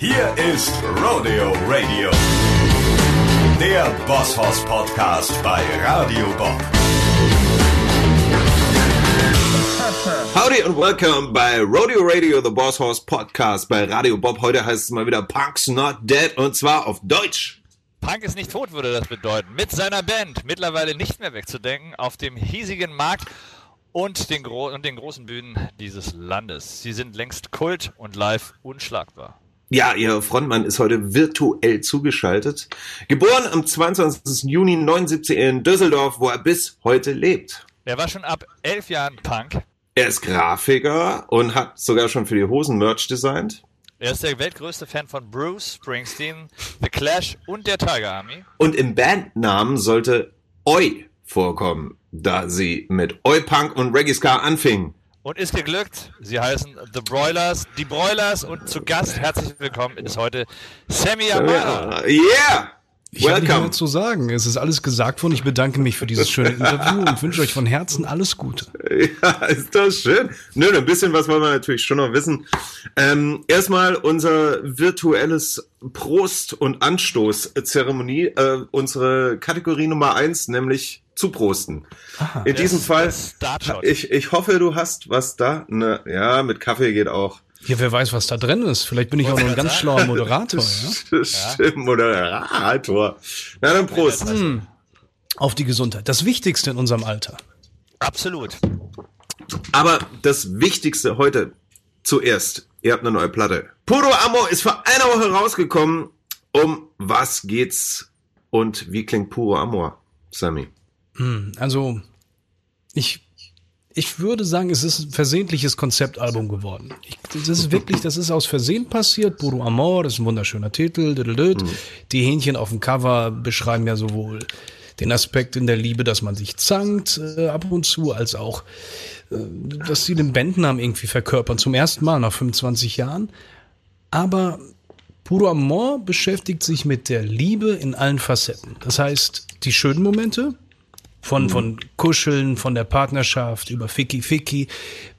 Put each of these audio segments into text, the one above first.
Hier ist Rodeo Radio, der Bosshaus Podcast bei Radio Bob. Howdy und welcome bei Rodeo Radio, the Boss Horse Podcast bei Radio Bob. Heute heißt es mal wieder Punk's Not Dead und zwar auf Deutsch. Punk ist nicht tot, würde das bedeuten. Mit seiner Band mittlerweile nicht mehr wegzudenken auf dem hiesigen Markt und den, Gro und den großen Bühnen dieses Landes. Sie sind längst Kult und live unschlagbar. Ja, ihr Frontmann ist heute virtuell zugeschaltet. Geboren am 22. Juni 79 in Düsseldorf, wo er bis heute lebt. Er war schon ab elf Jahren Punk. Er ist Grafiker und hat sogar schon für die Hosen Merch designt. Er ist der weltgrößte Fan von Bruce Springsteen, The Clash und der Tiger Army. Und im Bandnamen sollte Oi vorkommen, da sie mit Oi Punk und Reggae Ska anfingen. Und ist geglückt. Sie heißen The Broilers, die Broilers und zu Gast herzlich willkommen ist heute Sammy Yamada. Yeah! Ich habe nicht Welcome. mehr zu sagen. Es ist alles gesagt worden. Ich bedanke mich für dieses schöne Interview und wünsche euch von Herzen alles Gute. Ja, ist das schön. Nö, ein bisschen was wollen wir natürlich schon noch wissen. Ähm, erstmal unser virtuelles Prost- und Anstoßzeremonie, äh, unsere Kategorie Nummer eins, nämlich zu prosten. In diesem Fall, ich, ich hoffe, du hast was da. Ne, ja, mit Kaffee geht auch. Hier, wer weiß, was da drin ist. Vielleicht bin ich auch noch ein ganz schlauer Moderator. Ja? Stimmt, Moderator. Na dann Prost. Auf die Gesundheit. Das Wichtigste in unserem Alter. Absolut. Aber das Wichtigste heute zuerst. Ihr habt eine neue Platte. Puro Amor ist vor einer Woche rausgekommen. Um was geht's und wie klingt Puro Amor, Sammy? Also, ich, ich würde sagen, es ist ein versehentliches Konzeptalbum geworden. Ich, das ist wirklich, das ist aus Versehen passiert. Puro Amor, das ist ein wunderschöner Titel. düdelüt. Die Hähnchen auf dem Cover beschreiben ja sowohl den Aspekt in der Liebe, dass man sich zankt äh, ab und zu, als auch, äh, dass sie den Bandnamen irgendwie verkörpern. Zum ersten Mal nach 25 Jahren. Aber Puro Amor beschäftigt sich mit der Liebe in allen Facetten. Das heißt, die schönen Momente, von, von Kuscheln, von der Partnerschaft über Ficky Ficky,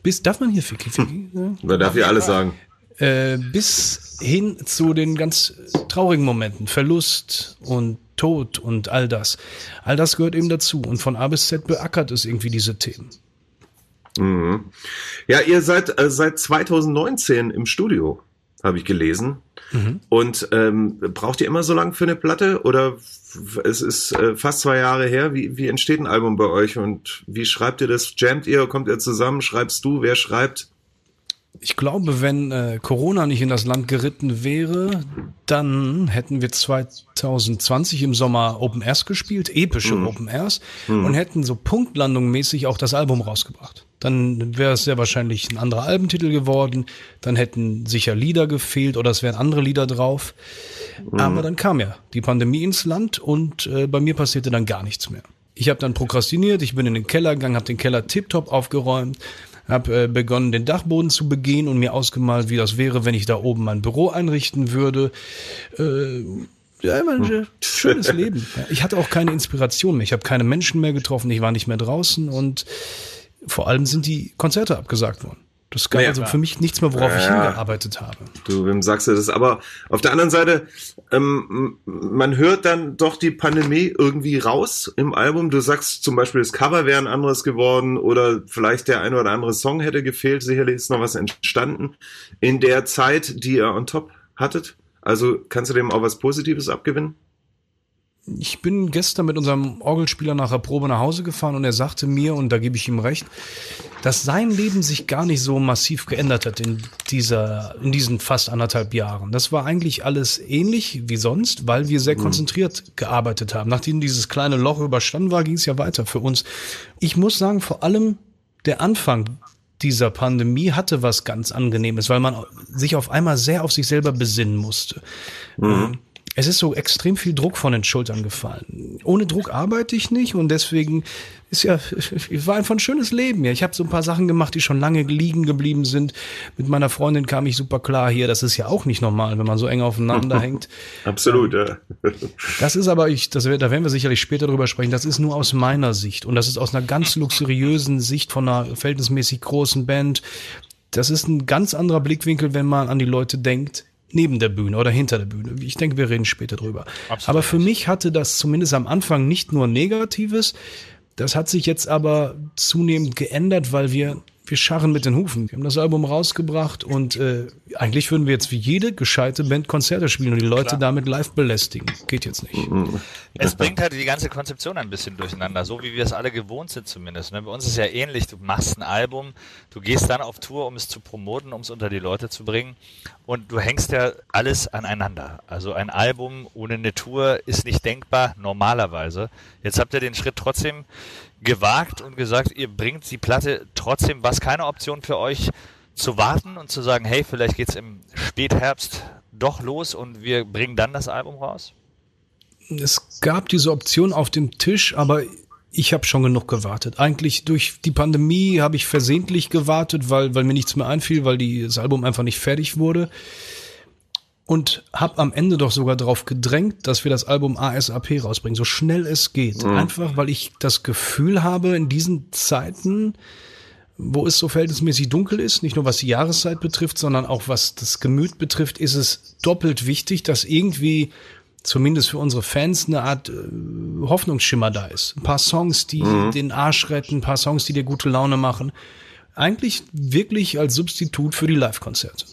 bis, darf man hier Ficky Ficky? Ja? Da darf ich alles sagen. Äh, bis hin zu den ganz traurigen Momenten, Verlust und Tod und all das. All das gehört eben dazu. Und von A bis Z beackert es irgendwie diese Themen. Ja, ihr seid äh, seit 2019 im Studio, habe ich gelesen. Und ähm, braucht ihr immer so lange für eine Platte? Oder es ist äh, fast zwei Jahre her. Wie, wie entsteht ein Album bei euch und wie schreibt ihr das? Jammt ihr? Kommt ihr zusammen? Schreibst du? Wer schreibt? Ich glaube, wenn äh, Corona nicht in das Land geritten wäre, dann hätten wir 2020 im Sommer Open Airs gespielt, epische Open Airs, und hätten so punktlandungmäßig auch das Album rausgebracht. Dann wäre es sehr wahrscheinlich ein anderer Albentitel geworden, dann hätten sicher Lieder gefehlt oder es wären andere Lieder drauf. Aber dann kam ja die Pandemie ins Land und äh, bei mir passierte dann gar nichts mehr. Ich habe dann prokrastiniert, ich bin in den Keller gegangen, habe den Keller tiptop aufgeräumt, habe äh, begonnen, den Dachboden zu begehen und mir ausgemalt, wie das wäre, wenn ich da oben mein Büro einrichten würde. Äh, ja, ich meine, schönes Leben. Ich hatte auch keine Inspiration mehr. Ich habe keine Menschen mehr getroffen, ich war nicht mehr draußen und vor allem sind die Konzerte abgesagt worden. Das gab Naja, also für mich nichts mehr, worauf ich Ja. hingearbeitet habe. Du, wem sagst du das? Aber auf der anderen Seite, ähm, man hört dann doch die Pandemie irgendwie raus im Album. Du sagst zum Beispiel, das Cover wäre ein anderes geworden oder vielleicht der eine oder andere Song hätte gefehlt. Sicherlich ist noch was entstanden in der Zeit, die ihr on top hattet. Also kannst du dem auch was Positives abgewinnen? Ich bin gestern mit unserem Orgelspieler nach der Probe nach Hause gefahren und er sagte mir, und da gebe ich ihm recht, dass sein Leben sich gar nicht so massiv geändert hat in dieser, in diesen fast anderthalb Jahren. Das war eigentlich alles ähnlich wie sonst, weil wir sehr konzentriert gearbeitet haben. Nachdem dieses kleine Loch überstanden war, ging es ja weiter für uns. Ich muss sagen, vor allem der Anfang dieser Pandemie hatte was ganz Angenehmes, weil man sich auf einmal sehr auf sich selber besinnen musste. Ähm, Es ist so extrem viel Druck von den Schultern gefallen. Ohne Druck arbeite ich nicht und deswegen ist ja, es war einfach ein schönes Leben. Ja, ich habe so ein paar Sachen gemacht, die schon lange liegen geblieben sind. Mit meiner Freundin kam ich super klar hier. Das ist ja auch nicht normal, wenn man so eng aufeinander hängt. Absolut, ja. Das ist aber, ich, das, da werden wir sicherlich später drüber sprechen, das ist nur aus meiner Sicht. Und das ist aus einer ganz luxuriösen Sicht von einer verhältnismäßig großen Band. Das ist ein ganz anderer Blickwinkel, wenn man an die Leute denkt, neben der Bühne oder hinter der Bühne. Ich denke, wir reden später drüber. Absolut. Aber für mich hatte das zumindest am Anfang nicht nur Negatives. Das hat sich jetzt aber zunehmend geändert, weil wir wir scharren mit den Hufen. Wir haben das Album rausgebracht und äh, eigentlich würden wir jetzt wie jede gescheite Band Konzerte spielen und die Leute Klar. damit live belästigen. Geht jetzt nicht. Es bringt halt die ganze Konzeption ein bisschen durcheinander, so wie wir es alle gewohnt sind zumindest. Ne? Bei uns ist ja ähnlich, du machst ein Album, du gehst dann auf Tour, um es zu promoten, um es unter die Leute zu bringen und du hängst ja alles aneinander. Also ein Album ohne eine Tour ist nicht denkbar normalerweise. Jetzt habt ihr den Schritt trotzdem gewagt und gesagt, ihr bringt die Platte trotzdem, was keine Option für euch zu warten und zu sagen, hey, vielleicht geht's im Spätherbst doch los und wir bringen dann das Album raus? Es gab diese Option auf dem Tisch, aber ich habe schon genug gewartet. Eigentlich durch die Pandemie habe ich versehentlich gewartet, weil, weil mir nichts mehr einfiel, weil die, das Album einfach nicht fertig wurde. Und habe am Ende doch sogar darauf gedrängt, dass wir das Album ASAP rausbringen, so schnell es geht. Einfach, weil ich das Gefühl habe, in diesen Zeiten, wo es so verhältnismäßig dunkel ist, nicht nur was die Jahreszeit betrifft, sondern auch was das Gemüt betrifft, ist es doppelt wichtig, dass irgendwie zumindest für unsere Fans eine Art äh, Hoffnungsschimmer da ist. Ein paar Songs, die den Arsch retten, ein paar Songs, die dir gute Laune machen. Eigentlich wirklich als Substitut für die Live-Konzerte.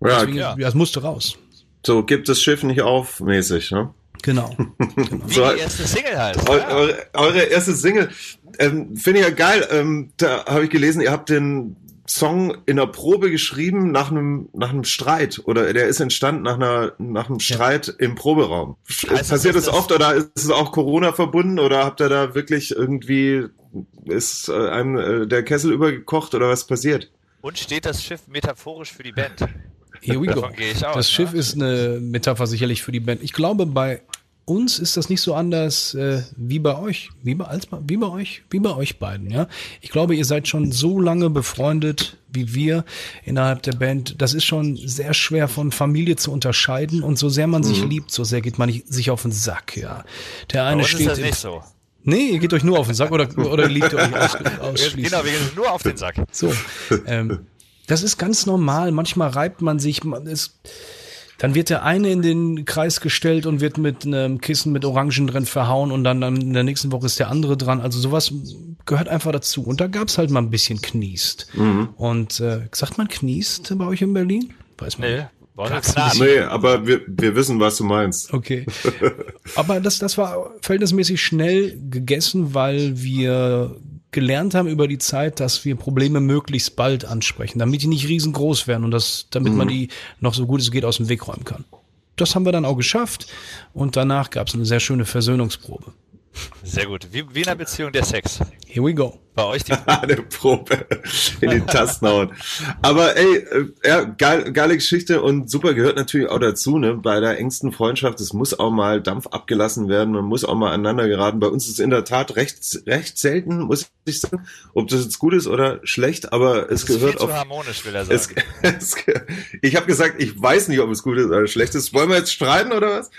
Ja, Deswegen, ja. ja, es musste raus. So gibt das Schiff nicht auf, mäßig, ne? Genau. Wie So- die erste Single heißt. Eu, Ja. eure, eure erste Single, ähm, finde ich ja geil. Ähm, da habe ich gelesen, ihr habt den Song in der Probe geschrieben nach einem nach einem Streit oder der ist entstanden nach einer nach einem Streit im Proberaum. Heißt das, Passiert das- oft oder ist es auch Corona verbunden oder habt ihr da wirklich irgendwie ist äh, einem äh, der Kessel übergekocht oder was passiert? Und steht das Schiff metaphorisch für die Band? Here we go. Davon gehe ich aus, das Schiff ne? ist eine Metapher sicherlich für die Band. Ich glaube, bei uns ist das nicht so anders äh, wie bei euch, wie bei, als, wie bei euch, wie bei euch beiden. Ja, ich glaube, ihr seid schon so lange befreundet wie wir innerhalb der Band. Das ist schon sehr schwer von Familie zu unterscheiden und so sehr man sich liebt, so sehr geht man nicht- sich auf den Sack. Ja, der eine uns ist steht. das nicht so. Nee, ihr geht euch nur auf den Sack oder oder liebt ihr euch aus, ausschließlich. Genau, wir gehen nur auf den Sack. So, ähm, das ist ganz normal. Manchmal reibt man sich, man ist, dann wird der eine in den Kreis gestellt und wird mit einem Kissen mit Orangen drin verhauen und dann, dann in der nächsten Woche ist der andere dran. Also sowas gehört einfach dazu. Und da gab's halt mal ein bisschen Kniest. Und äh, sagt man Kniest bei euch in Berlin? Weiß man Nee, nicht. Nee, aber wir, wir wissen, was du meinst. Okay. Aber das, das war verhältnismäßig schnell gegessen, weil wir gelernt haben über die Zeit, dass wir Probleme möglichst bald ansprechen, damit die nicht riesengroß werden und das, damit man die noch so gut es geht aus dem Weg räumen kann. Das haben wir dann auch geschafft und danach gab es eine sehr schöne Versöhnungsprobe. Sehr gut. Wie, wie in einer Beziehung der Sex. Here we go. Bei euch die Eine Probe in die Tasten hauen. Aber ey, äh, ja, geil, geile Geschichte und super gehört natürlich auch dazu, ne? Bei der engsten Freundschaft, es muss auch mal Dampf abgelassen werden, man muss auch mal aneinander geraten. Bei uns ist es in der Tat recht, recht selten, muss ich sagen, ob das jetzt gut ist oder schlecht, aber es das gehört auf harmonisch, will er es, sagen. es, ich habe gesagt, ich weiß nicht, ob es gut ist oder schlecht ist. Wollen wir jetzt streiten oder was?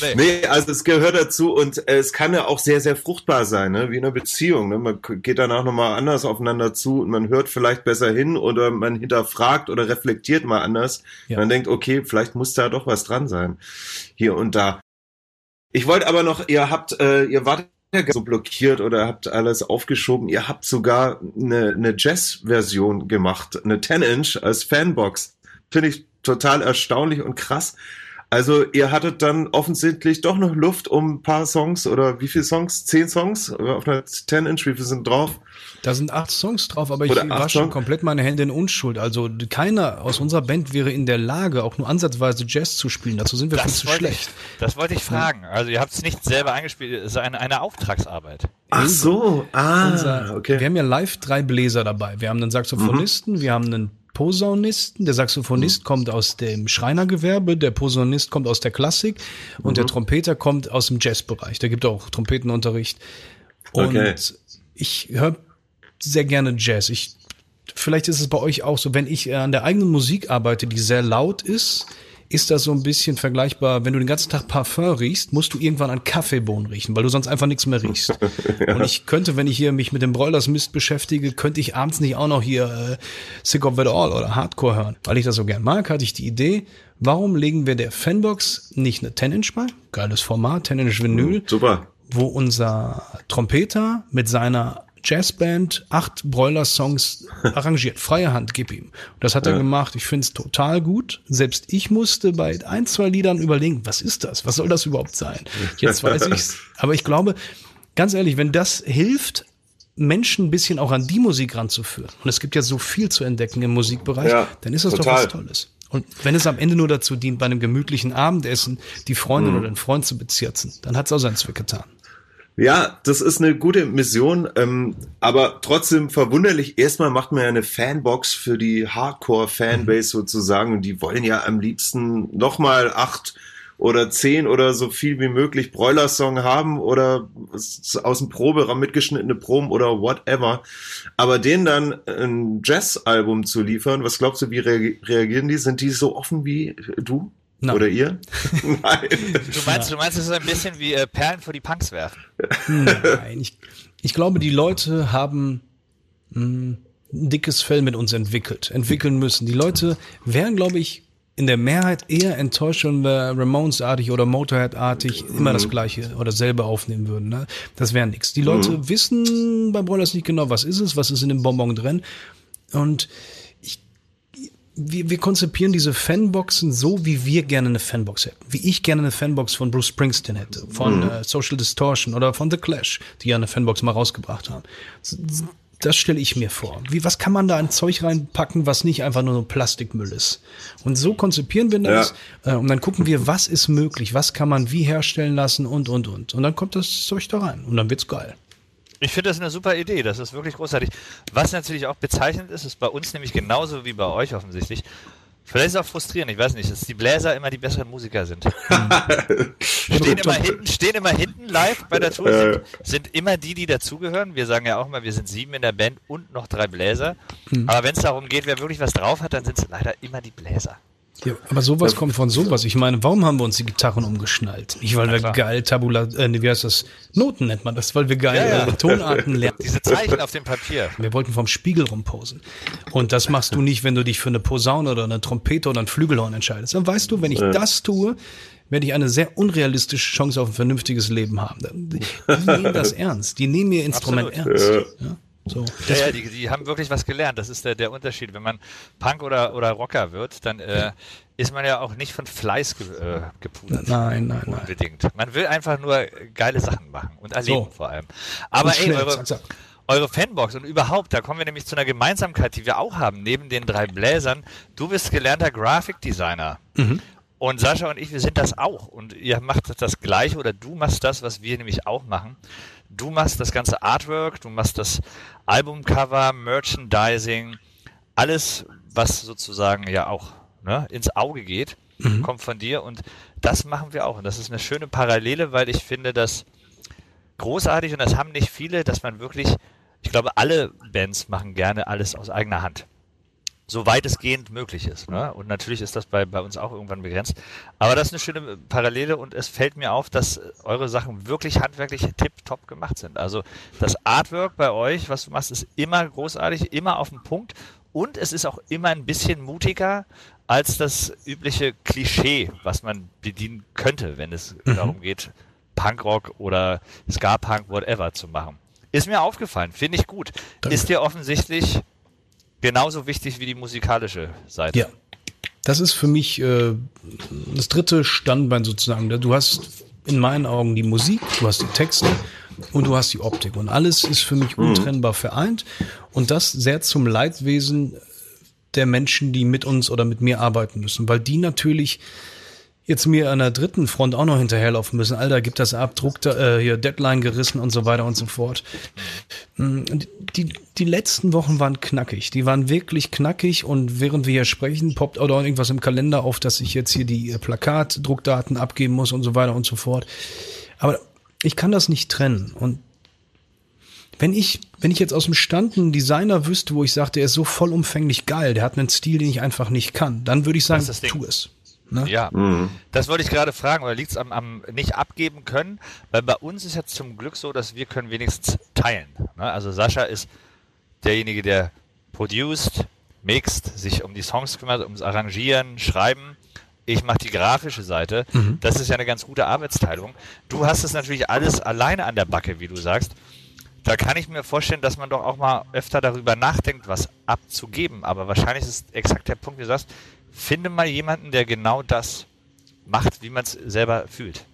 Nee. Nee, also es gehört dazu und äh, es kann ja auch sehr, sehr fruchtbar sein, ne? wie in einer Beziehung. Ne? Man geht danach nochmal anders aufeinander zu und man hört vielleicht besser hin oder man hinterfragt oder reflektiert mal anders. Ja. Man denkt, okay, vielleicht muss da doch was dran sein. Hier und da. Ich wollte aber noch, ihr habt, äh, ihr wart ja so blockiert oder habt alles aufgeschoben. Ihr habt sogar eine, eine Jazz-Version gemacht, eine 10-Inch als Fanbox. Finde ich total erstaunlich und krass. Also ihr hattet dann offensichtlich doch noch Luft um ein paar Songs oder wie viele Songs? Zehn Songs auf einer 10-Inch, wie viele sind drauf? Da sind acht Songs drauf, aber ich Oder acht war schon Songs? komplett meine Hände in Unschuld. Also keiner aus unserer Band wäre in der Lage, auch nur ansatzweise Jazz zu spielen. Dazu sind wir viel zu wollte schlecht. Ich, das wollte ich fragen. Also ihr habt es nicht selber eingespielt, es ist eine, eine Auftragsarbeit. Ach so, ah, unser, okay. Wir haben ja live drei Bläser dabei. Wir haben einen Saxophonisten, wir haben einen Posaunisten. Der Saxophonist kommt aus dem Schreinergewerbe, der Posaunist kommt aus der Klassik und der Trompeter kommt aus dem Jazzbereich. Der gibt auch Trompetenunterricht. Und Okay. ich höre sehr gerne Jazz. Ich, vielleicht ist es bei euch auch so, wenn ich an der eigenen Musik arbeite, die sehr laut ist, ist das so ein bisschen vergleichbar, wenn du den ganzen Tag Parfum riechst, musst du irgendwann an Kaffeebohnen riechen, weil du sonst einfach nichts mehr riechst. Und ich könnte, wenn ich hier mich mit dem Broilers Mist beschäftige, könnte ich abends nicht auch noch hier äh, Sick of It All oder Hardcore hören. Weil ich das so gern mag, hatte ich die Idee, warum legen wir der Fanbox nicht eine 10-Inch bei? Geiles Format, 10-Inch Vinyl. Super. Wo unser Trompeter mit seiner Jazzband acht Broiler-Songs arrangiert. Freie Hand, gib ihm. das hat er gemacht. Ich finde es total gut. Selbst ich musste bei ein, zwei Liedern überlegen, was ist das? Was soll das überhaupt sein? Jetzt weiß ich's. Aber ich glaube, ganz ehrlich, wenn das hilft, Menschen ein bisschen auch an die Musik ranzuführen, und es gibt ja so viel zu entdecken im Musikbereich, Ja, dann ist das total. doch was Tolles. Und wenn es am Ende nur dazu dient, bei einem gemütlichen Abendessen die Freundin oder den Freund zu bezirzen, dann hat es auch seinen Zweck getan. Ja, das ist eine gute Mission, ähm, aber trotzdem verwunderlich. Erstmal macht man ja eine Fanbox für die Hardcore-Fanbase sozusagen und die wollen ja am liebsten nochmal acht oder zehn oder so viel wie möglich Broiler-Song haben oder aus dem Proberaum mitgeschnittene Proben oder whatever. Aber denen dann ein Jazz-Album zu liefern, was glaubst du, wie rea- reagieren die? Sind die so offen wie du? Nein. Oder ihr? Nein. Du meinst, du meinst, es ist ein bisschen wie äh, Perlen vor die Punks werfen. Nein, ich, ich glaube, die Leute haben mh, ein dickes Fell mit uns entwickelt, entwickeln müssen. Die Leute wären, glaube ich, in der Mehrheit eher enttäuscht, wenn wir Ramones-artig oder Motorhead-artig immer das Gleiche oder selbe aufnehmen würden. Ne? Das wäre nix. Die Leute wissen bei Broilers nicht genau, was ist es, was ist in dem Bonbon drin. Und wir, wir konzipieren diese Fanboxen so, wie wir gerne eine Fanbox hätten. Wie ich gerne eine Fanbox von Bruce Springsteen hätte, von äh, Social Distortion oder von The Clash, die ja eine Fanbox mal rausgebracht haben. Das stelle ich mir vor. Wie, was kann man da an Zeug reinpacken, was nicht einfach nur so Plastikmüll ist? Und so konzipieren wir das. Äh, und dann gucken wir, was ist möglich, was kann man wie herstellen lassen und, und, und. Und dann kommt das Zeug da rein. Und dann wird's geil. Ich finde das eine super Idee, das ist wirklich großartig. Was natürlich auch bezeichnend ist, ist bei uns nämlich genauso wie bei euch offensichtlich. Vielleicht ist es auch frustrierend, ich weiß nicht, dass die Bläser immer die besseren Musiker sind. stehen, immer hinten, stehen immer hinten live bei der Tour, sind, sind immer die, die dazugehören. Wir sagen ja auch immer, wir sind sieben in der Band und noch drei Bläser. Aber wenn es darum geht, wer wirklich was drauf hat, dann sind es leider immer die Bläser. Ja, aber sowas kommt von sowas. Ich meine, warum haben wir uns die Gitarren umgeschnallt? Nicht, weil wir geil Tabula, äh, wie heißt das? Noten nennt man das, weil wir geil Ja, ja. äh, Tonarten lernen. Diese Zeichen auf dem Papier. Wir wollten vom Spiegel rumposen. Und das machst du nicht, wenn du dich für eine Posaune oder eine Trompete oder ein Flügelhorn entscheidest. Dann weißt du, wenn ich das tue, werde ich eine sehr unrealistische Chance auf ein vernünftiges Leben haben. Die die nehmen das ernst. Die nehmen ihr Instrument Absolut. ernst. Ja, so. Ja, ja, die, die haben wirklich was gelernt. Das ist der, der Unterschied. Wenn man Punk oder, oder Rocker wird, dann äh, ist man ja auch nicht von Fleiß ge, äh, gepudert. Nein, nein, nein. Unbedingt. Man will einfach nur geile Sachen machen und erleben So. vor allem. Aber ey, eure, eure Fanbox und überhaupt, da kommen wir nämlich zu einer Gemeinsamkeit, die wir auch haben, neben den drei Bläsern. Du bist gelernter Grafikdesigner. Mhm. Und Sascha und ich, wir sind das auch. Und ihr macht das Gleiche oder du machst das, was wir nämlich auch machen. Du machst das ganze Artwork, du machst das Albumcover, Merchandising, alles, was sozusagen ja auch ne, ins Auge geht, kommt von dir. Und das machen wir auch. Und das ist eine schöne Parallele, weil ich finde das großartig und das haben nicht viele, dass man wirklich, ich glaube, alle Bands machen gerne alles aus eigener Hand so weitestgehend möglich ist. Ne? Und natürlich ist das bei, bei uns auch irgendwann begrenzt. Aber das ist eine schöne Parallele und es fällt mir auf, dass eure Sachen wirklich handwerklich tipptopp gemacht sind. Also das Artwork bei euch, was du machst, ist immer großartig, immer auf den Punkt und es ist auch immer ein bisschen mutiger als das übliche Klischee, was man bedienen könnte, wenn es darum geht, Punkrock oder Ska-Punk, whatever zu machen. Ist mir aufgefallen, finde ich gut. Danke. Ist dir offensichtlich genauso wichtig wie die musikalische Seite. Ja. Das ist für mich äh, das dritte Standbein sozusagen. Du hast in meinen Augen die Musik, du hast die Texte und du hast die Optik. Und alles ist für mich untrennbar vereint. Und das sehr zum Leidwesen der Menschen, die mit uns oder mit mir arbeiten müssen. Weil die natürlich jetzt mir an der dritten Front auch noch hinterherlaufen müssen. Alter, gibt das ab, Druck, da, äh, hier Deadline gerissen und so weiter und so fort. Mm, Die, die letzten Wochen waren knackig. Die waren wirklich knackig und während wir hier sprechen, poppt auch noch irgendwas im Kalender auf, dass ich jetzt hier die äh, Plakatdruckdaten abgeben muss und so weiter und so fort. Aber ich kann das nicht trennen und wenn ich, wenn ich jetzt aus dem Stand einen Designer wüsste, wo ich sage, der ist so vollumfänglich geil, der hat einen Stil, den ich einfach nicht kann, dann würde ich sagen, tu es. Ne? Ja, das wollte ich gerade fragen, oder liegt es am, am nicht abgeben können? Weil bei uns ist jetzt zum Glück so, dass wir können wenigstens teilen. Ne? Also Sascha ist derjenige, der produced, mixt, sich um die Songs kümmert, ums Arrangieren, Schreiben. ich mache die grafische Seite. Mhm. Das ist ja eine ganz gute Arbeitsteilung. Du hast es natürlich alles alleine an der Backe, wie du sagst. Da kann ich mir vorstellen, dass man doch auch mal öfter darüber nachdenkt, was abzugeben. Aber wahrscheinlich ist exakt der Punkt, wie du sagst, finde mal jemanden, der genau das macht, wie man es selber fühlt.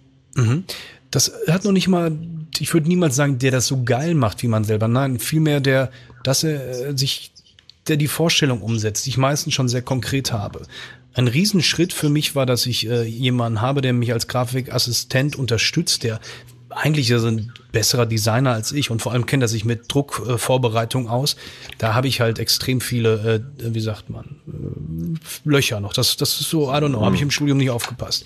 Das hat noch nicht mal, ich würde niemals sagen, der das so geil macht, wie man selber. Nein, vielmehr der, dass er äh, sich, der die Vorstellung umsetzt, die ich meistens schon sehr konkret habe. Ein Riesenschritt für mich war, dass ich äh, jemanden habe, der mich als Grafikassistent unterstützt, der eigentlich er ein besserer Designer als ich und vor allem kennt er sich mit Druckvorbereitung äh, aus. Da habe ich halt extrem viele, äh, wie sagt man, äh, Löcher noch. Das, das ist so, I don't know, habe ich im Studium nicht aufgepasst.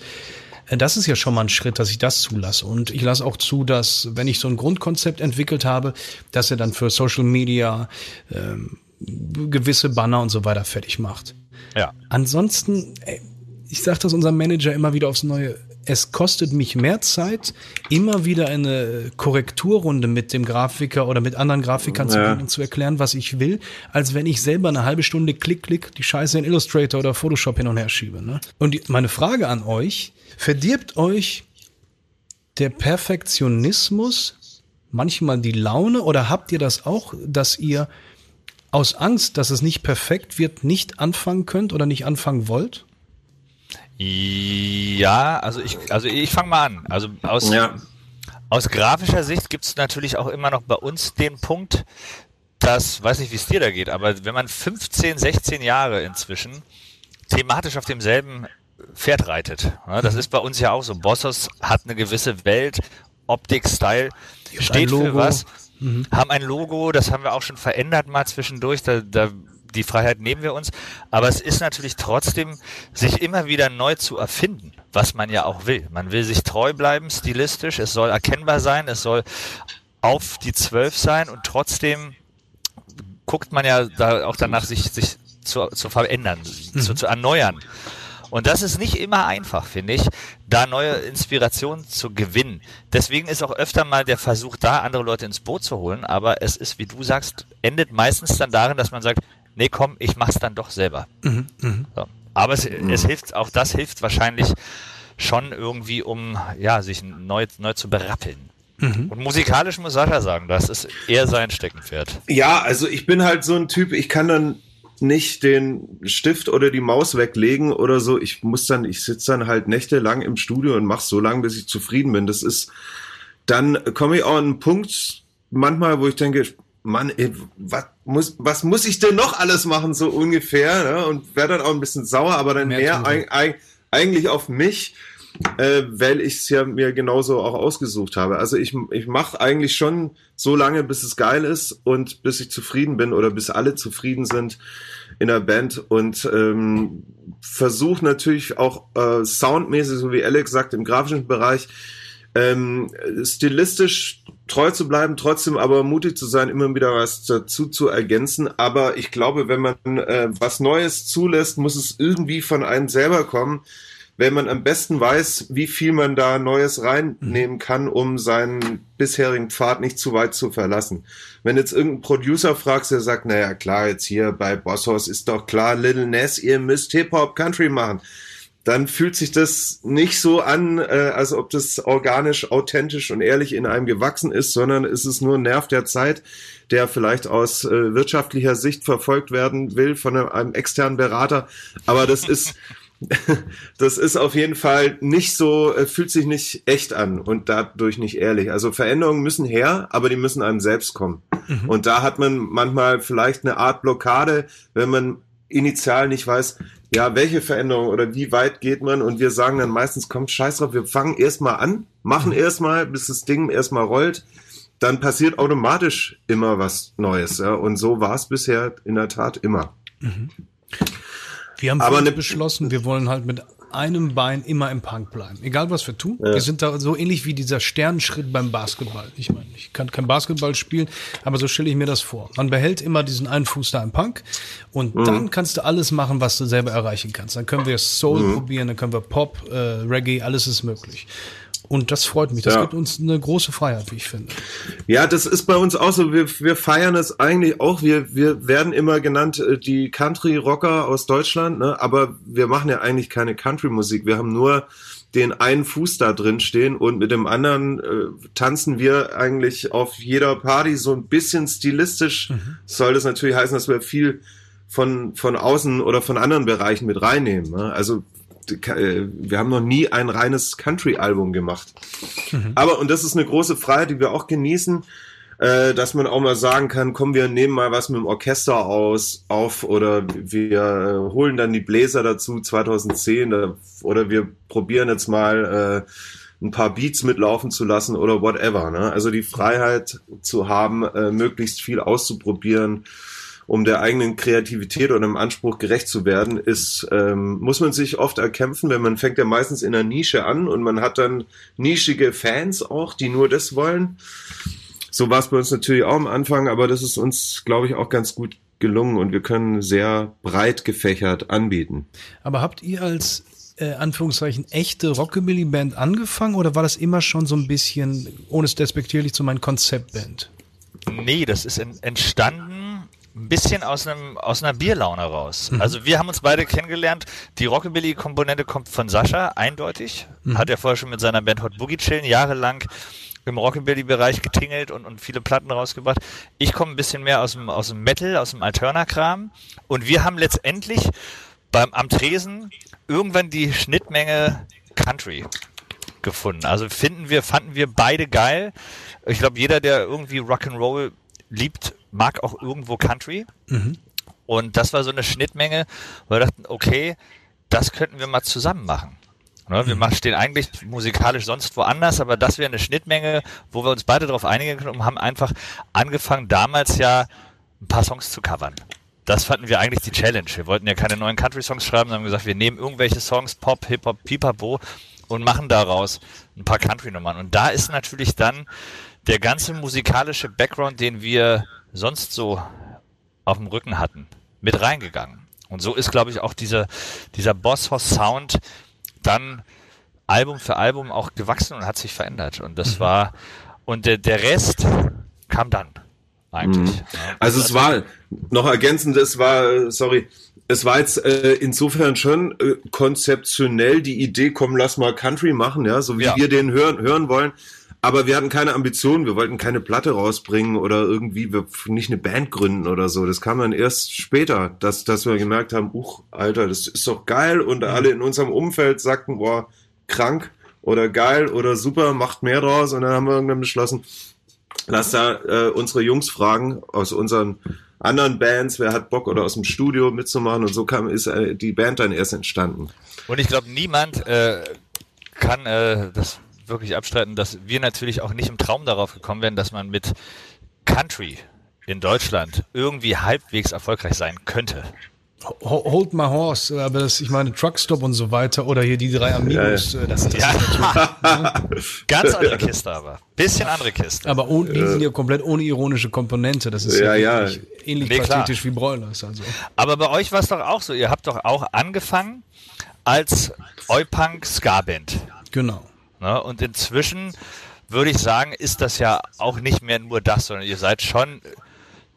Äh, Das ist ja schon mal ein Schritt, dass ich das zulasse. Und ich lasse auch zu, dass, wenn ich so ein Grundkonzept entwickelt habe, dass er dann für Social Media ähm, gewisse Banner und so weiter fertig macht. Ja. Ansonsten, ey, ich sage das unserem Manager immer wieder aufs Neue, es kostet mich mehr Zeit, immer wieder eine Korrekturrunde mit dem Grafiker oder mit anderen Grafikern zu Ja. gehen und zu erklären, was ich will, als wenn ich selber eine halbe Stunde klick, klick die Scheiße in Illustrator oder Photoshop hin und her schiebe. Ne? Und die, meine Frage an euch, verdirbt euch der Perfektionismus manchmal die Laune oder habt ihr das auch, dass ihr aus Angst, dass es nicht perfekt wird, nicht anfangen könnt oder nicht anfangen wollt? Ja, also ich, also ich fange mal an. Also aus, Ja. aus grafischer Sicht gibt es natürlich auch immer noch bei uns den Punkt, dass, weiß nicht, wie es dir da geht, aber wenn man 15, 16 Jahre inzwischen thematisch auf demselben Pferd reitet, ne, das ist bei uns ja auch so. Bossos hat eine gewisse Welt, Optik, Style, steht für was, haben ein Logo, das haben wir auch schon verändert mal zwischendurch, da, da die Freiheit nehmen wir uns, aber es ist natürlich trotzdem, sich immer wieder neu zu erfinden, was man ja auch will. Man will sich treu bleiben, stilistisch, es soll erkennbar sein, es soll auf die Zwölf sein und trotzdem guckt man ja da auch danach, sich, sich zu, zu verändern, zu, zu erneuern. Und das ist nicht immer einfach, finde ich, da neue Inspirationen zu gewinnen. Deswegen ist auch öfter mal der Versuch da, andere Leute ins Boot zu holen. Aber es ist, wie du sagst, endet meistens dann darin, dass man sagt, nee, komm, ich mach's dann doch selber. So. Aber es, es hilft, auch das hilft wahrscheinlich schon irgendwie, um ja, sich neu, neu zu berappeln. Und musikalisch muss Sascha sagen, das ist eher sein Steckenpferd. Ja, also ich bin halt so ein Typ, ich kann dann nicht den Stift oder die Maus weglegen oder so. Ich muss dann, ich sitze dann halt nächtelang im Studio und mache so lange, bis ich zufrieden bin. Das ist, dann komme ich auch an einen Punkt manchmal, wo ich denke, Mann, ey, was muss, was muss ich denn noch alles machen, so ungefähr, ne? und werde dann auch ein bisschen sauer, aber dann Mehr mehr, eig eig eigentlich auf mich, äh, weil ich es ja mir genauso auch ausgesucht habe. Also ich, ich mache eigentlich schon so lange, bis es geil ist und bis ich zufrieden bin oder bis alle zufrieden sind in der Band und ähm, versuche natürlich auch äh, soundmäßig, so wie Alex sagt, im grafischen Bereich ähm, stilistisch treu zu bleiben, trotzdem aber mutig zu sein, immer wieder was dazu zu ergänzen. Aber ich glaube, wenn man äh, was Neues zulässt, muss es irgendwie von einem selber kommen, wenn man am besten weiß, wie viel man da Neues reinnehmen kann, um seinen bisherigen Pfad nicht zu weit zu verlassen. Wenn jetzt irgendein Producer fragst, der sagt, naja, klar, jetzt hier bei Boss House ist doch klar, Little Ness, ihr müsst Hip-Hop Country machen dann fühlt sich das nicht so an, äh, als ob das organisch, authentisch und ehrlich in einem gewachsen ist, sondern es ist nur ein Nerv der Zeit, der vielleicht aus äh, wirtschaftlicher Sicht verfolgt werden will von einem, einem externen Berater. Aber das ist, das ist auf jeden Fall nicht so, äh, fühlt sich nicht echt an und dadurch nicht ehrlich. Also Veränderungen müssen her, aber die müssen einem selbst kommen. Und da hat man manchmal vielleicht eine Art Blockade, wenn man initial nicht weiß, ja, welche Veränderung oder wie weit geht man und wir sagen dann meistens, komm, scheiß drauf, wir fangen erstmal an, machen erstmal, bis das Ding erstmal rollt, dann passiert automatisch immer was Neues. Ja? Und so war es bisher in der Tat immer. Wir haben Aber aber ne- beschlossen, wir wollen halt mit einem Bein immer im Punk bleiben. Egal was wir tun. Wir sind da so ähnlich wie dieser Sternenschritt beim Basketball. Ich meine, ich kann kein Basketball spielen, aber so stelle ich mir das vor. Man behält immer diesen einen Fuß da im Punk und dann kannst du alles machen, was du selber erreichen kannst. Dann können wir Soul probieren, dann können wir Pop, äh, Reggae, alles ist möglich. Und das freut mich. Das Ja. gibt uns eine große Freiheit, wie ich finde. Ja, das ist bei uns auch so. Wir, wir feiern es eigentlich auch. Wir, wir werden immer genannt äh, die Country-Rocker aus Deutschland, ne? aber wir machen ja eigentlich keine Country-Musik. Wir haben nur den einen Fuß da drin stehen und mit dem anderen äh, tanzen wir eigentlich auf jeder Party so ein bisschen stilistisch. Soll das natürlich heißen, dass wir viel von, von außen oder von anderen Bereichen mit reinnehmen. Ne? Also wir haben noch nie ein reines Country-Album gemacht. Aber, und das ist eine große Freiheit, die wir auch genießen, äh, dass man auch mal sagen kann, komm, wir nehmen mal was mit dem Orchester aus, auf oder wir äh, holen dann die Bläser dazu 2010 da, oder wir probieren jetzt mal äh, ein paar Beats mitlaufen zu lassen oder whatever. Ne? Also die Freiheit zu haben, äh, möglichst viel auszuprobieren, um der eigenen Kreativität oder dem Anspruch gerecht zu werden, ist, ähm, muss man sich oft erkämpfen, wenn man fängt ja meistens in einer Nische an und man hat dann nischige Fans auch, die nur das wollen. So war es bei uns natürlich auch am Anfang, aber das ist uns, glaube ich, auch ganz gut gelungen und wir können sehr breit gefächert anbieten. Aber habt ihr als äh, Anführungszeichen echte Rockabilly-Band angefangen oder war das immer schon so ein bisschen, ohne es despektierlich zu meinen Konzeptband? Nee, das ist en- entstanden ein bisschen aus einem aus einer Bierlaune raus. Also wir haben uns beide kennengelernt. Die Rockabilly-Komponente kommt von Sascha, eindeutig. Hat er vorher schon mit seiner Band Hot Boogie Chillen jahrelang im Rockabilly-Bereich getingelt und, und viele Platten rausgebracht. Ich komme ein bisschen mehr aus dem, aus dem Metal, aus dem Alterna-Kram. Und wir haben letztendlich beim, am Tresen irgendwann die Schnittmenge Country gefunden. Also finden wir, fanden wir beide geil. Ich glaube, jeder, der irgendwie Rock'n'Roll liebt, mag auch irgendwo Country. Und das war so eine Schnittmenge, wo wir dachten, okay, das könnten wir mal zusammen machen. Ne, wir machen, stehen eigentlich musikalisch sonst woanders, aber das wäre eine Schnittmenge, wo wir uns beide darauf einigen können und haben einfach angefangen, damals ja ein paar Songs zu covern. Das fanden wir eigentlich die Challenge. Wir wollten ja keine neuen Country-Songs schreiben, sondern haben gesagt, wir nehmen irgendwelche Songs, Pop, Hip-Hop, Pipapo und machen daraus ein paar Country-Nummern. Und da ist natürlich dann der ganze musikalische Background, den wir sonst so auf dem Rücken hatten, mit reingegangen. Und so ist, glaube ich, auch dieser, dieser Boss-Hoss Sound dann Album für Album auch gewachsen und hat sich verändert. Und das war, und der, der Rest kam dann eigentlich. Ja. Also es war noch ergänzend, es war, sorry, es war jetzt äh, insofern schon äh, konzeptionell die Idee, komm, lass mal Country machen, ja, so wie Ja. wir den hören, hören wollen. Aber wir hatten keine Ambitionen, wir wollten keine Platte rausbringen oder irgendwie wir nicht eine Band gründen oder so. Das kam dann erst später, dass, dass wir gemerkt haben, uch, Alter, das ist doch geil. Und alle in unserem Umfeld sagten, boah, krank oder geil oder super, macht mehr draus. Und dann haben wir irgendwann beschlossen, lass da äh, unsere Jungs fragen aus unseren anderen Bands, wer hat Bock oder aus dem Studio mitzumachen und so kam ist äh, die Band dann erst entstanden. Und ich glaube, niemand äh, kann äh, das wirklich abstreiten, dass wir natürlich auch nicht im Traum darauf gekommen wären, dass man mit Country in Deutschland irgendwie halbwegs erfolgreich sein könnte. Ho- Hold my horse, aber das, ich meine, Truckstop und so weiter oder hier die drei Amigos, äh, das, das Ja. ist natürlich, Ganz andere Kiste aber. Bisschen andere Kiste. aber ohne, die sind ja komplett ohne ironische Komponente. Das ist Ja, ja, ja. ähnlich Nee, klar. pathetisch wie Broilers. Also. Aber bei euch war es doch auch so. Ihr habt doch auch angefangen als Oi-Punk Ska-Band. Genau. Ne? Und inzwischen würde ich sagen, ist das ja auch nicht mehr nur das, sondern ihr seid schon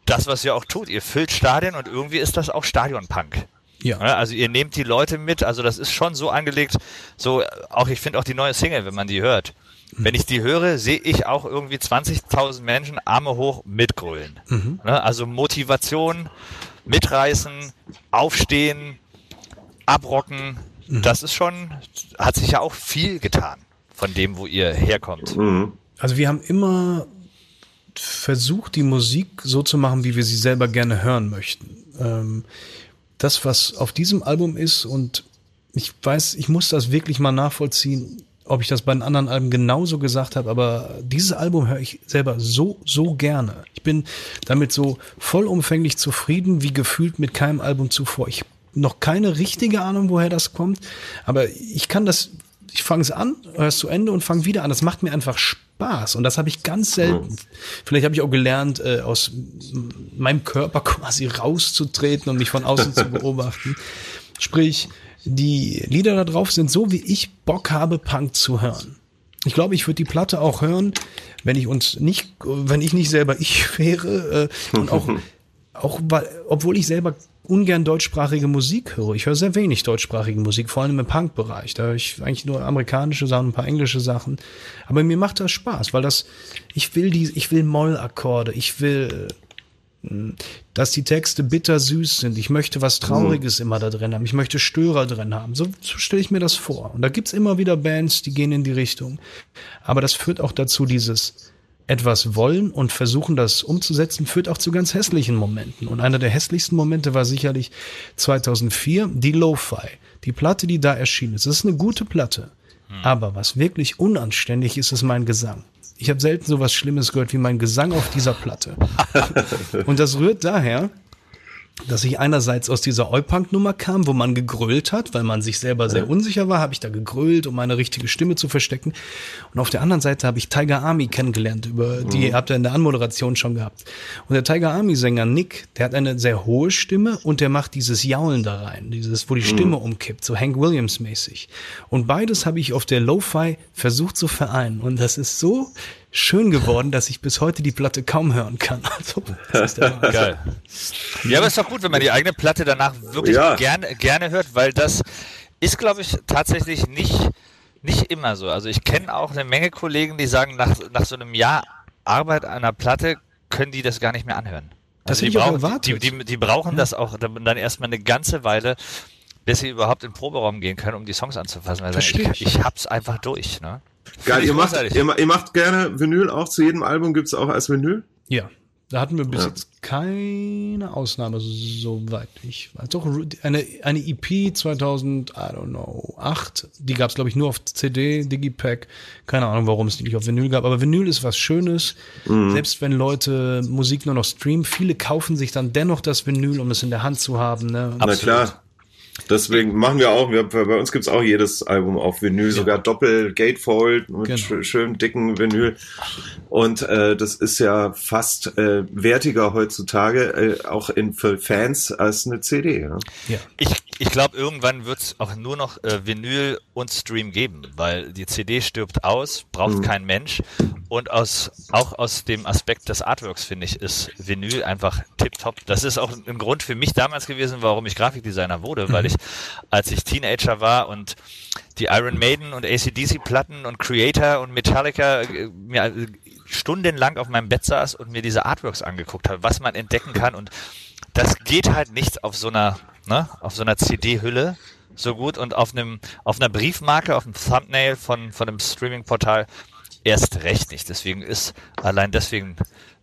das, was ihr auch tut. Ihr füllt Stadien und irgendwie ist das auch Stadionpunk. Ja. Ne? Also ihr nehmt die Leute mit, also das ist schon so angelegt, so auch ich finde auch die neue Single, wenn man die hört. Wenn ich die höre, sehe ich auch irgendwie 20.000 Menschen Arme hoch mitgrölen. Ne? Also Motivation, mitreißen, aufstehen, abrocken, das ist schon, hat sich ja auch viel getan von dem, wo ihr herkommt. Also wir haben immer versucht, die Musik so zu machen, wie wir sie selber gerne hören möchten. Ähm, das, was auf diesem Album ist, und ich weiß, ich muss das wirklich mal nachvollziehen, ob ich das bei den anderen Alben genauso gesagt habe, aber dieses Album höre ich selber so, so gerne. Ich bin damit so vollumfänglich zufrieden, wie gefühlt mit keinem Album zuvor. Ich habe noch keine richtige Ahnung, woher das kommt, aber ich kann das ich fange es an, höre es zu Ende und fange wieder an. Das macht mir einfach Spaß und das habe ich ganz selten. Vielleicht habe ich auch gelernt, äh, aus meinem Körper quasi rauszutreten und mich von außen zu beobachten. Sprich, die Lieder da drauf sind so, wie ich Bock habe, Punk zu hören. ich glaube, ich würde die Platte auch hören, wenn ich uns nicht, wenn ich nicht selber ich wäre äh, und auch, auch weil, obwohl ich selber ungern deutschsprachige Musik höre. Ich höre sehr wenig deutschsprachige Musik, vor allem im Punk-Bereich. Da höre ich eigentlich nur amerikanische Sachen, ein paar englische Sachen. Aber mir macht das Spaß, weil das, ich will die, ich will Mollakkorde, ich will dass die Texte bittersüß sind. Ich möchte was Trauriges mhm. immer da drin haben. Ich möchte Störer drin haben. So, so stelle ich mir das vor. Und da gibt's immer wieder Bands, die gehen in die Richtung. Aber das führt auch dazu, dieses etwas wollen und versuchen, das umzusetzen, führt auch zu ganz hässlichen Momenten. Und einer der hässlichsten Momente war sicherlich 2004 die Lo-Fi. Die Platte, die da erschienen ist. Das ist eine gute Platte. Mhm. Aber was wirklich unanständig ist, ist mein Gesang. Ich habe selten so was Schlimmes gehört wie mein Gesang auf dieser Platte. Und das rührt daher, dass ich einerseits aus dieser Eupunk-Nummer kam, wo man gegrölt hat, weil man sich selber sehr unsicher war, habe ich da gegrölt, um meine richtige Stimme zu verstecken. Und auf der anderen Seite habe ich Tiger Army kennengelernt, über die mhm. habt ihr in der Anmoderation schon gehabt. Und der Tiger Army-Sänger Nick, der hat eine sehr hohe Stimme und der macht dieses Jaulen da rein, dieses, wo die mhm. Stimme umkippt, so Hank Williams-mäßig. Und beides habe ich auf der Lo-Fi versucht zu vereinen. Und das ist so schön geworden, dass ich bis heute die Platte kaum hören kann. Also, das ist der Geil. Ja, aber es ist doch gut, wenn man die eigene Platte danach wirklich ja. gerne, gerne hört, weil das ist, glaube ich, tatsächlich nicht, nicht immer so. Also ich kenne auch eine Menge Kollegen, die sagen, nach, nach so einem Jahr Arbeit an einer Platte können die das gar nicht mehr anhören. Also das die, brauchen, die, die, die, brauchen ja. das auch dann erstmal eine ganze Weile, bis sie überhaupt in den Proberaum gehen können, um die Songs anzufassen. Also ich, ich, ich hab's einfach durch. Ne? Geil, ihr macht, ihr, ihr, macht gerne Vinyl auch zu jedem Album gibt's auch als Vinyl? Ja. Da hatten wir bis ja. jetzt keine Ausnahme, soweit ich weiß. Doch, eine, eine EP 2000, I don't know, 8, die gab's glaube ich, nur auf CD, Digipack. Keine Ahnung, warum es die nicht auf Vinyl gab. Aber Vinyl ist was Schönes. Mhm. Selbst wenn Leute Musik nur noch streamen, viele kaufen sich dann dennoch das Vinyl, um es in der Hand zu haben. Ne? Na klar. Deswegen machen wir auch, wir, bei uns gibt's auch jedes Album auf Vinyl, ja. sogar Doppel Gatefold mit genau. sch schön dicken Vinyl. Und äh, das ist ja fast äh, wertiger heutzutage, äh, auch in, für Fans, als eine CD. Ja. ja. Ich, ich glaube, irgendwann wird's auch nur noch äh, Vinyl und Stream geben, weil die CD stirbt aus, braucht mhm. kein Mensch. Und aus, auch aus dem Aspekt des Artworks, finde ich, ist Vinyl einfach tipptopp. Das ist auch ein Grund für mich damals gewesen, warum ich Grafikdesigner wurde, weil ich, als ich Teenager war und die Iron Maiden und ACDC Platten und Creator und Metallica äh, mir äh, stundenlang auf meinem Bett saß und mir diese Artworks angeguckt habe, was man entdecken kann und das geht halt nicht auf so einer, ne, auf so einer CD-Hülle so gut und auf einem, auf einer Briefmarke, auf einem Thumbnail von, von einem Streaming-Portal erst recht nicht. Deswegen ist allein deswegen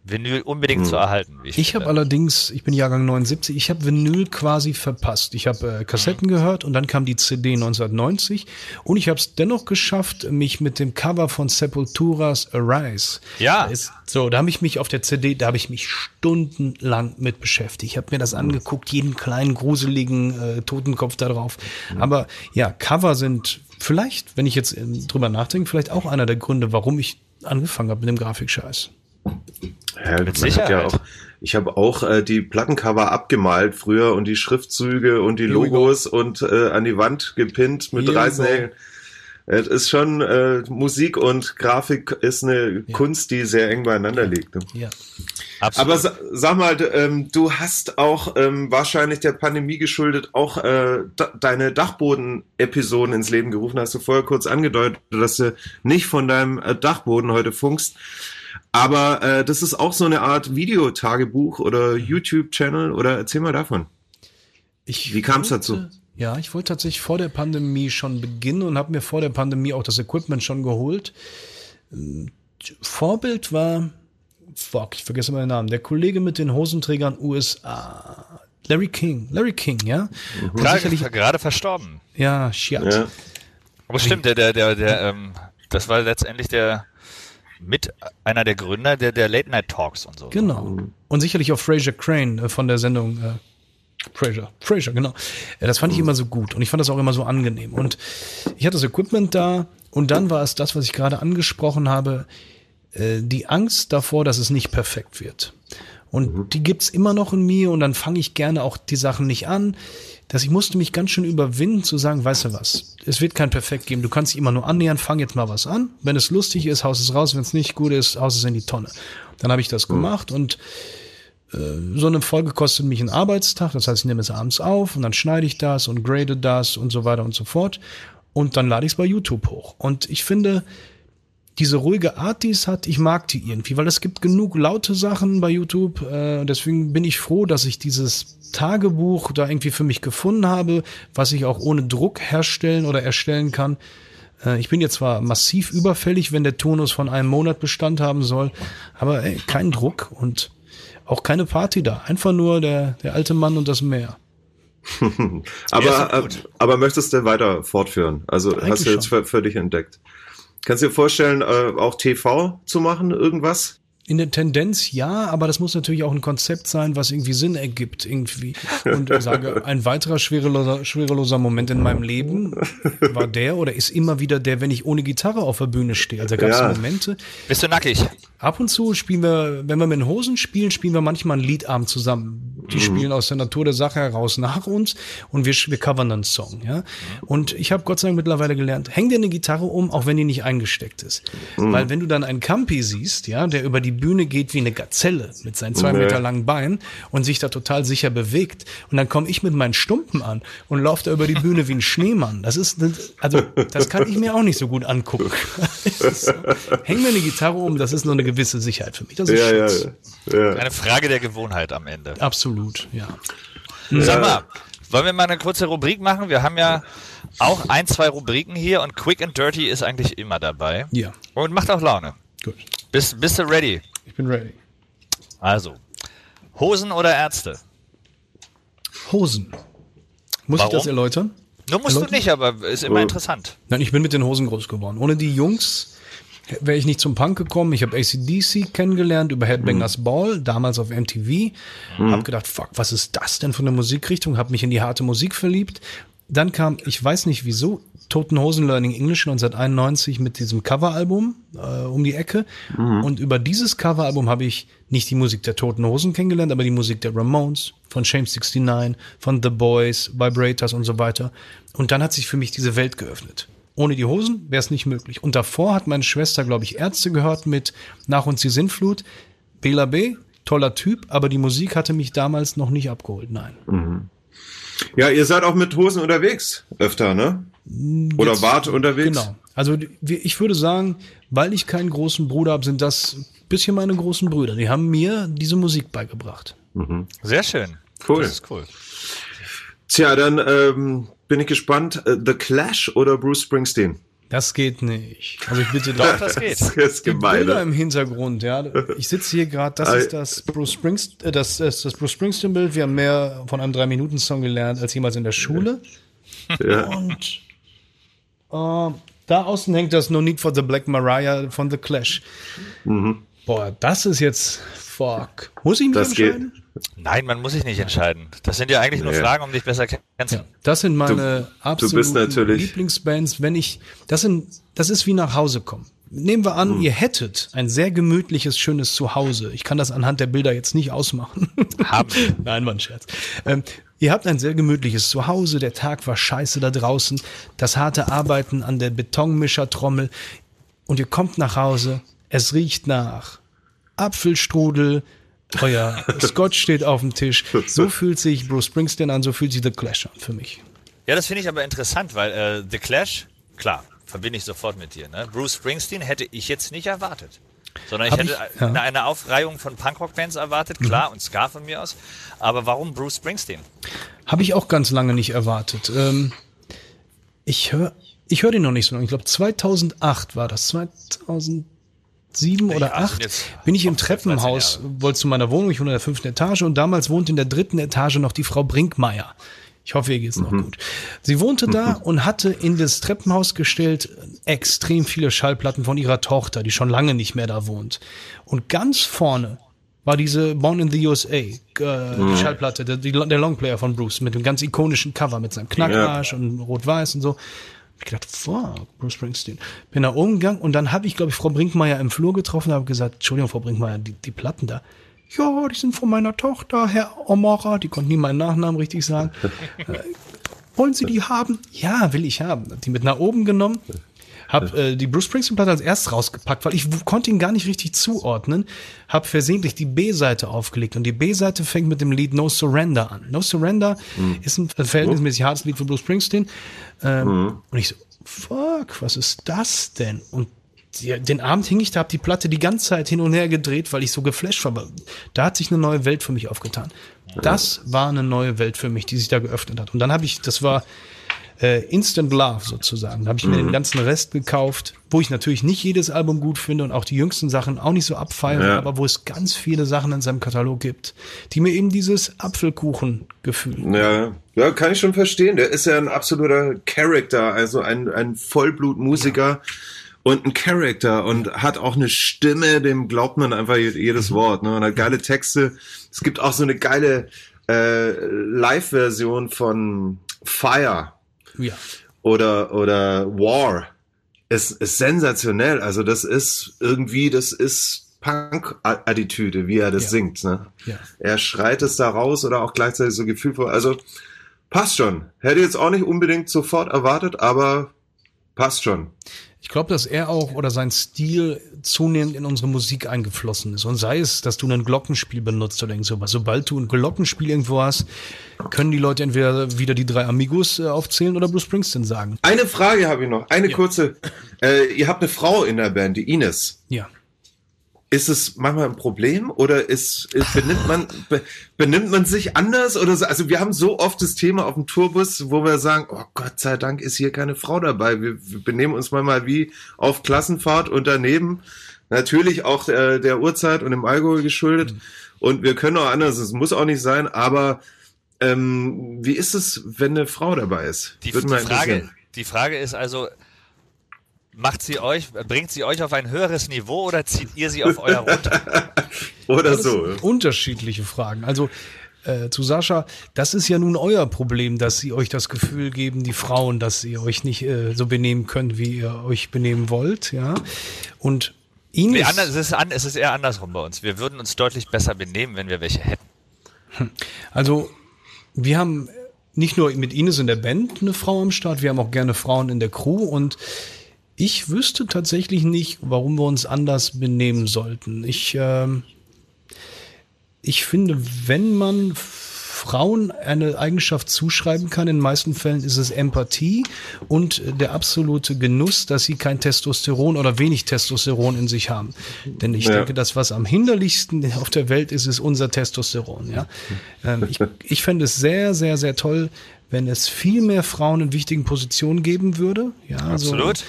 Vinyl unbedingt hm. zu erhalten. ich ich habe allerdings, ich bin Jahrgang 79, ich habe Vinyl quasi verpasst. Ich habe äh, Kassetten mhm. gehört und dann kam die CD 1990 und ich habe es dennoch geschafft, mich mit dem Cover von Sepulturas Arise. Ja. Ist, so, da habe ich mich auf der CD, da habe ich mich stundenlang mit beschäftigt. Ich habe mir das angeguckt, jeden kleinen gruseligen äh, Totenkopf da drauf. Mhm. Aber ja, Cover sind vielleicht, wenn ich jetzt äh, drüber nachdenke, vielleicht auch einer der Gründe, warum ich angefangen habe mit dem Grafikscheiß. Ja, Mit Sicherheit. Ja auch, ich habe auch äh, die Plattencover abgemalt früher und die Schriftzüge und die Logos und äh, an die Wand gepinnt mit Reißnägeln. Es ist schon äh, Musik und Grafik ist eine ja. Kunst, die sehr eng beieinander liegt. Ne? Ja. Absolut. Aber sa sag mal, ähm, du hast auch ähm, wahrscheinlich der Pandemie geschuldet auch äh, deine Dachboden-Episoden ins Leben gerufen. Hast du vorher kurz angedeutet, dass du nicht von deinem äh, Dachboden heute funkst. Aber äh, das ist auch so eine Art Videotagebuch oder YouTube-Channel oder erzähl mal davon. Ich Wie kam es dazu? Ja, ich wollte tatsächlich vor der Pandemie schon beginnen und habe mir vor der Pandemie auch das Equipment schon geholt. Vorbild war, fuck, ich vergesse meinen Namen, der Kollege mit den Hosenträgern USA. Larry King, Larry King, ja? Mhm. Gerade, gerade verstorben. Ja, shit. Ja. Aber stimmt, der, der, der, der, ähm, das war letztendlich der, mit einer der Gründer der, der Late Night Talks und so. Genau. Und sicherlich auch Fraser Crane äh, von der Sendung äh, Fraser, Fraser, genau. Äh, das fand ich immer so gut und ich fand das auch immer so angenehm. Und ich hatte das Equipment da und dann war es das, was ich gerade angesprochen habe, äh, die Angst davor, dass es nicht perfekt wird. Und mhm. die gibt's immer noch in mir und dann fange ich gerne auch die Sachen nicht an. Dass ich musste mich ganz schön überwinden zu sagen, weißt du was, es wird kein Perfekt geben. Du kannst dich immer nur annähern, fang jetzt mal was an. Wenn es lustig ist, haus es raus. Wenn es nicht gut ist, haus es in die Tonne. Dann habe ich das mhm. gemacht und äh, so eine Folge kostet mich einen Arbeitstag. Das heißt, ich nehme es abends auf und dann schneide ich das und grade das und so weiter und so fort. Und dann lade ich es bei YouTube hoch. Und ich finde, diese ruhige Art, die es hat, ich mag die irgendwie, weil es gibt genug laute Sachen bei YouTube. Äh, deswegen bin ich froh, dass ich dieses Tagebuch da irgendwie für mich gefunden habe, was ich auch ohne Druck herstellen oder erstellen kann. Äh, ich bin jetzt zwar massiv überfällig, wenn der Tonus von einem Monat Bestand haben soll, aber ey, kein Druck und auch keine Party da. Einfach nur der, der alte Mann und das Meer. aber, äh, aber möchtest du weiter fortführen? Also Eigentlich hast du jetzt für, für dich entdeckt? Kannst du dir vorstellen, äh, auch TV zu machen, irgendwas? In der Tendenz ja, aber das muss natürlich auch ein Konzept sein, was irgendwie Sinn ergibt, irgendwie. Und ich sage, ein weiterer schwereloser, schwereloser Moment in meinem Leben war der oder ist immer wieder der, wenn ich ohne Gitarre auf der Bühne stehe. Also gab es ja. Momente. Bist du nackig? Ab und zu spielen wir, wenn wir mit den Hosen spielen, spielen wir manchmal einen Liedabend zusammen. Die mhm. spielen aus der Natur der Sache heraus nach uns und wir, wir covern dann einen Song, ja. Und ich habe Gott sei Dank mittlerweile gelernt, häng dir eine Gitarre um, auch wenn die nicht eingesteckt ist. Mhm. Weil wenn du dann einen Campi siehst, ja, der über die Bühne geht wie eine Gazelle mit seinen zwei nee. Meter langen Beinen und sich da total sicher bewegt und dann komme ich mit meinen Stumpen an und laufe da über die Bühne wie ein Schneemann. Das ist, also das kann ich mir auch nicht so gut angucken. so. Häng mir eine Gitarre um, das ist nur eine gewisse Sicherheit für mich. Das ist ja, Schutz. Ja, ja. Eine Frage der Gewohnheit am Ende. Absolut, ja. Sag mal, wollen wir mal eine kurze Rubrik machen? Wir haben ja auch ein, zwei Rubriken hier und Quick and Dirty ist eigentlich immer dabei. Ja. Und macht auch Laune. Gut. Bist, bist du ready? Ich bin ready. Also, Hosen oder Ärzte? Hosen. Muss Warum? ich das erläutern? Nur musst erläutern? du nicht, aber ist immer interessant. Nein, ich bin mit den Hosen groß geworden. Ohne die Jungs wäre ich nicht zum Punk gekommen. Ich habe ACDC kennengelernt über Headbangers mhm. Ball, damals auf MTV. Mhm. Hab gedacht, fuck, was ist das denn für eine Musikrichtung? Hab mich in die harte Musik verliebt. Dann kam, ich weiß nicht wieso, Toten Hosen Learning English 1991 mit diesem Coveralbum äh, um die Ecke. Mhm. Und über dieses Coveralbum habe ich nicht die Musik der Toten Hosen kennengelernt, aber die Musik der Ramones, von Shame 69, von The Boys, Vibrators und so weiter. Und dann hat sich für mich diese Welt geöffnet. Ohne die Hosen wäre es nicht möglich. Und davor hat meine Schwester, glaube ich, Ärzte gehört mit Nach uns die Sintflut. Bela B., toller Typ, aber die Musik hatte mich damals noch nicht abgeholt, nein. Mhm. Ja, ihr seid auch mit Hosen unterwegs öfter, ne? Oder Jetzt, wart unterwegs? Genau. Also ich würde sagen, weil ich keinen großen Bruder habe, sind das bisschen meine großen Brüder. Die haben mir diese Musik beigebracht. Mhm. Sehr schön. Cool. Das ist cool. Tja, dann ähm, bin ich gespannt. Äh, The Clash oder Bruce Springsteen? Das geht nicht. Also ich bitte doch, das geht. Das ist gemein. Bilder im Hintergrund, ja. Ich sitze hier gerade, das ist das Bruce Springsteen, äh, das ist das Bruce Springsteen Bild. Wir haben mehr von einem drei Minuten Song gelernt als jemals in der Schule. Ja. Und äh, da außen hängt das No Need for the Black Mariah von The Clash. Mhm. Boah, das ist jetzt fuck. Muss ich mich das entscheiden? Geht. Nein, man muss sich nicht entscheiden. Das sind ja eigentlich nur ja. Fragen, um dich besser kennenzulernen. Ja, das sind meine du, absoluten Lieblingsbands. Wenn ich, das sind, das ist wie nach Hause kommen. Nehmen wir an, hm. ihr hättet ein sehr gemütliches, schönes Zuhause. Ich kann das anhand der Bilder jetzt nicht ausmachen. Haben. Nein, mein Scherz. Ähm, ihr habt ein sehr gemütliches Zuhause. Der Tag war scheiße da draußen. Das harte Arbeiten an der Betonmischertrommel. Und ihr kommt nach Hause. Es riecht nach Apfelstrudel, euer Scotch steht auf dem Tisch. So fühlt sich Bruce Springsteen an, so fühlt sich The Clash an für mich. Ja, das finde ich aber interessant, weil äh, The Clash, klar, verbinde ich sofort mit dir. Ne? Bruce Springsteen hätte ich jetzt nicht erwartet. Sondern ich Hab hätte ich, ja. eine, eine, Aufreihung von Punkrock-Bands erwartet, mhm. klar, mhm. und Ska von mir aus. Aber warum Bruce Springsteen? Habe ich auch ganz lange nicht erwartet. Ähm, ich höre ich hör den noch nicht so lange. Ich glaube 2008 war das. 2000 sieben ja, oder acht bin ich im Treppenhaus, wollte zu meiner Wohnung, ich wohne in der fünften Etage und damals wohnte in der dritten Etage noch die Frau Brinkmeier. Ich hoffe, ihr geht's mhm. noch gut. Sie wohnte da mhm. und hatte in das Treppenhaus gestellt extrem viele Schallplatten von ihrer Tochter, die schon lange nicht mehr da wohnt. Und ganz vorne war diese Born in the USA äh, mhm. Schallplatte, der, der Longplayer von Bruce mit dem ganz ikonischen Cover mit seinem Knackarsch ja. und Rot-Weiß und so ich gedacht, fuck, Bruce Springsteen. Bin da umgegangen und dann habe ich, glaube ich, Frau Brinkmeier im Flur getroffen und habe gesagt, Entschuldigung, Frau Brinkmeier, die, die Platten da, ja, die sind von meiner Tochter, Herr Omora, die konnten nie meinen Nachnamen richtig sagen. Äh, wollen Sie die haben? Ja, will ich haben. Hab die mit nach oben genommen. Hab äh, die Bruce Springsteen Platte als erstes rausgepackt, weil ich konnte ihn gar nicht richtig zuordnen. Hab versehentlich die B-Seite aufgelegt und die B-Seite fängt mit dem Lied No Surrender an. No Surrender ist ein verhältnismäßig hartes Lied für Bruce Springsteen. Ähm, Und ich so, fuck, was ist das denn? Und die, den Abend hing ich da, hab die Platte die ganze Zeit hin und her gedreht, weil ich so geflasht war. Aber Da hat sich eine neue Welt für mich aufgetan. Das war eine neue Welt für mich, die sich da geöffnet hat. Und dann habe ich, das war äh, Instant Love sozusagen. Da habe ich mir den ganzen Rest gekauft, wo ich natürlich nicht jedes Album gut finde und auch die jüngsten Sachen auch nicht so abfeiere, Ja. aber wo es ganz viele Sachen in seinem Katalog gibt, die mir eben dieses Apfelkuchen-Gefühl. Ja, ja, kann ich schon verstehen. Der ist ja ein absoluter Character, also ein, ein Vollblutmusiker und ein Character und hat auch eine Stimme, dem glaubt man einfach je- jedes Wort. Ne? Und hat geile Texte. Es gibt auch so eine geile äh, Live-Version von Fire Ja. oder oder War. Es ist sensationell. Also das ist irgendwie, das ist Punk-Attitüde, wie er das Ja. singt. Ne? Ja. Er schreit es da raus oder auch gleichzeitig so gefühlvoll. Also passt schon. Hätte jetzt auch nicht unbedingt sofort erwartet, aber passt schon. Ich glaube, dass er auch oder sein Stil zunehmend in unsere Musik eingeflossen ist. Und sei es, dass du ein Glockenspiel benutzt oder irgend sowas. Sobald du ein Glockenspiel irgendwo hast, können die Leute entweder wieder die drei Amigos äh, aufzählen oder Bruce Springsteen sagen. Eine Frage habe ich noch, eine Ja. kurze. Äh, ihr habt eine Frau in der Band, die Ines. Ja. Ist es manchmal ein Problem oder ist, ist benimmt man be, benimmt man sich anders oder so? Also wir haben so oft das Thema auf dem Tourbus, wo wir sagen, oh Gott sei Dank ist hier keine Frau dabei. Wir, wir benehmen uns manchmal wie auf Klassenfahrt und daneben natürlich auch äh, der Uhrzeit und dem Alkohol geschuldet. Und wir können auch anders. Es muss auch nicht sein. Aber ähm, wie ist es, wenn eine Frau dabei ist? Die, die, Frage, die Frage ist also, macht sie euch, bringt sie euch auf ein höheres Niveau oder zieht ihr sie auf euer runter? Oder Das so. sind unterschiedliche Fragen. Also äh, zu Sascha, das ist ja nun euer Problem, dass sie euch das Gefühl geben, die Frauen, dass ihr euch nicht äh, so benehmen könnt, wie ihr euch benehmen wollt, ja. Und Ines, Nee, anders, es, ist an, es ist eher andersrum bei uns. Wir würden uns deutlich besser benehmen, wenn wir welche hätten. also wir haben nicht nur mit Ines in der Band eine Frau am Start, wir haben auch gerne Frauen in der Crew und ich wüsste tatsächlich nicht, warum wir uns anders benehmen sollten. Ich, ähm, ich finde, wenn man Frauen eine Eigenschaft zuschreiben kann, in den meisten Fällen ist es Empathie und der absolute Genuss, dass sie kein Testosteron oder wenig Testosteron in sich haben. Denn ich Ja. denke, das, was am hinderlichsten auf der Welt ist, ist unser Testosteron. Ja? Ähm, ich ich fände es sehr, sehr, sehr toll, wenn es viel mehr Frauen in wichtigen Positionen geben würde. Ja, also Absolut.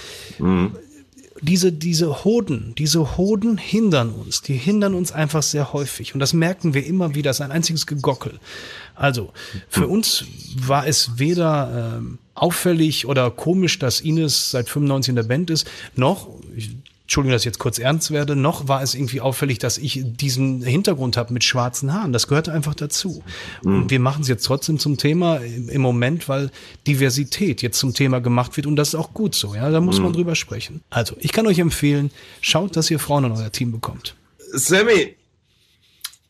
diese, diese Hoden, diese Hoden hindern uns. Die hindern uns einfach sehr häufig. Und das merken wir immer wieder. Das ist ein einziges Gegockel. Also, für uns war es weder ähm, auffällig oder komisch, dass Ines seit 95 in der Band ist, noch, ich, Entschuldigung, dass ich jetzt kurz ernst werde, noch war es irgendwie auffällig, dass ich diesen Hintergrund habe mit schwarzen Haaren. Das gehörte einfach dazu. Und wir machen es jetzt trotzdem zum Thema im Moment, weil Diversität jetzt zum Thema gemacht wird und das ist auch gut so. Ja, da muss man drüber sprechen. Also, ich kann euch empfehlen, schaut, dass ihr Frauen in euer Team bekommt. Sammy,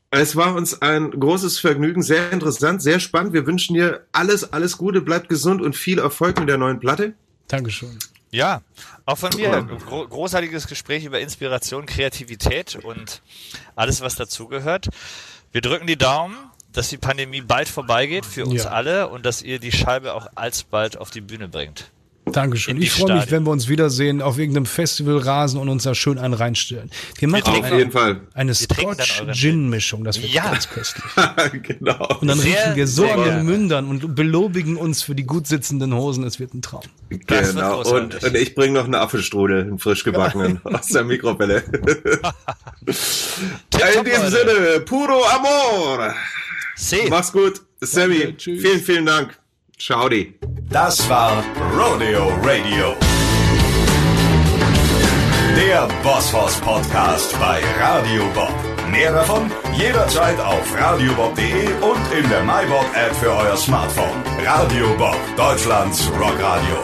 es war uns ein großes Vergnügen, sehr interessant, sehr spannend. Wir wünschen dir alles, alles Gute, bleib gesund und viel Erfolg mit der neuen Platte. Dankeschön. Ja, auch von mir. Gro großartiges Gespräch über Inspiration, Kreativität und alles, was dazugehört. Wir drücken die Daumen, dass die Pandemie bald vorbeigeht für uns Ja. alle und dass ihr die Scheibe auch alsbald auf die Bühne bringt. Dankeschön. Ich freue mich, wenn wir uns wiedersehen auf irgendeinem Festival rasen und uns da schön einen reinstellen. Wir machen trinken Auf eine, jeden Fall. eine Scotch-Gin-Mischung. Das wird Ja. ganz köstlich. genau. Und dann Sehr, riechen wir so an den. Mündern und belobigen uns für die gut sitzenden Hosen. Es wird ein Traum. Das Genau. Und, und ich bringe noch einen Apfelstrudel, einen frisch gebackenen, aus der Mikrowelle. In diesem. Sinne, puro amor. See. Mach's gut. Sammy, vielen, vielen Dank. Ciao. die. Das war Rodeo Radio. Der Bosshaus Podcast bei Radio Bob. Mehr davon jederzeit auf radiobob.de und in der MyBob App für euer Smartphone. Radio Bob, Deutschlands Rockradio.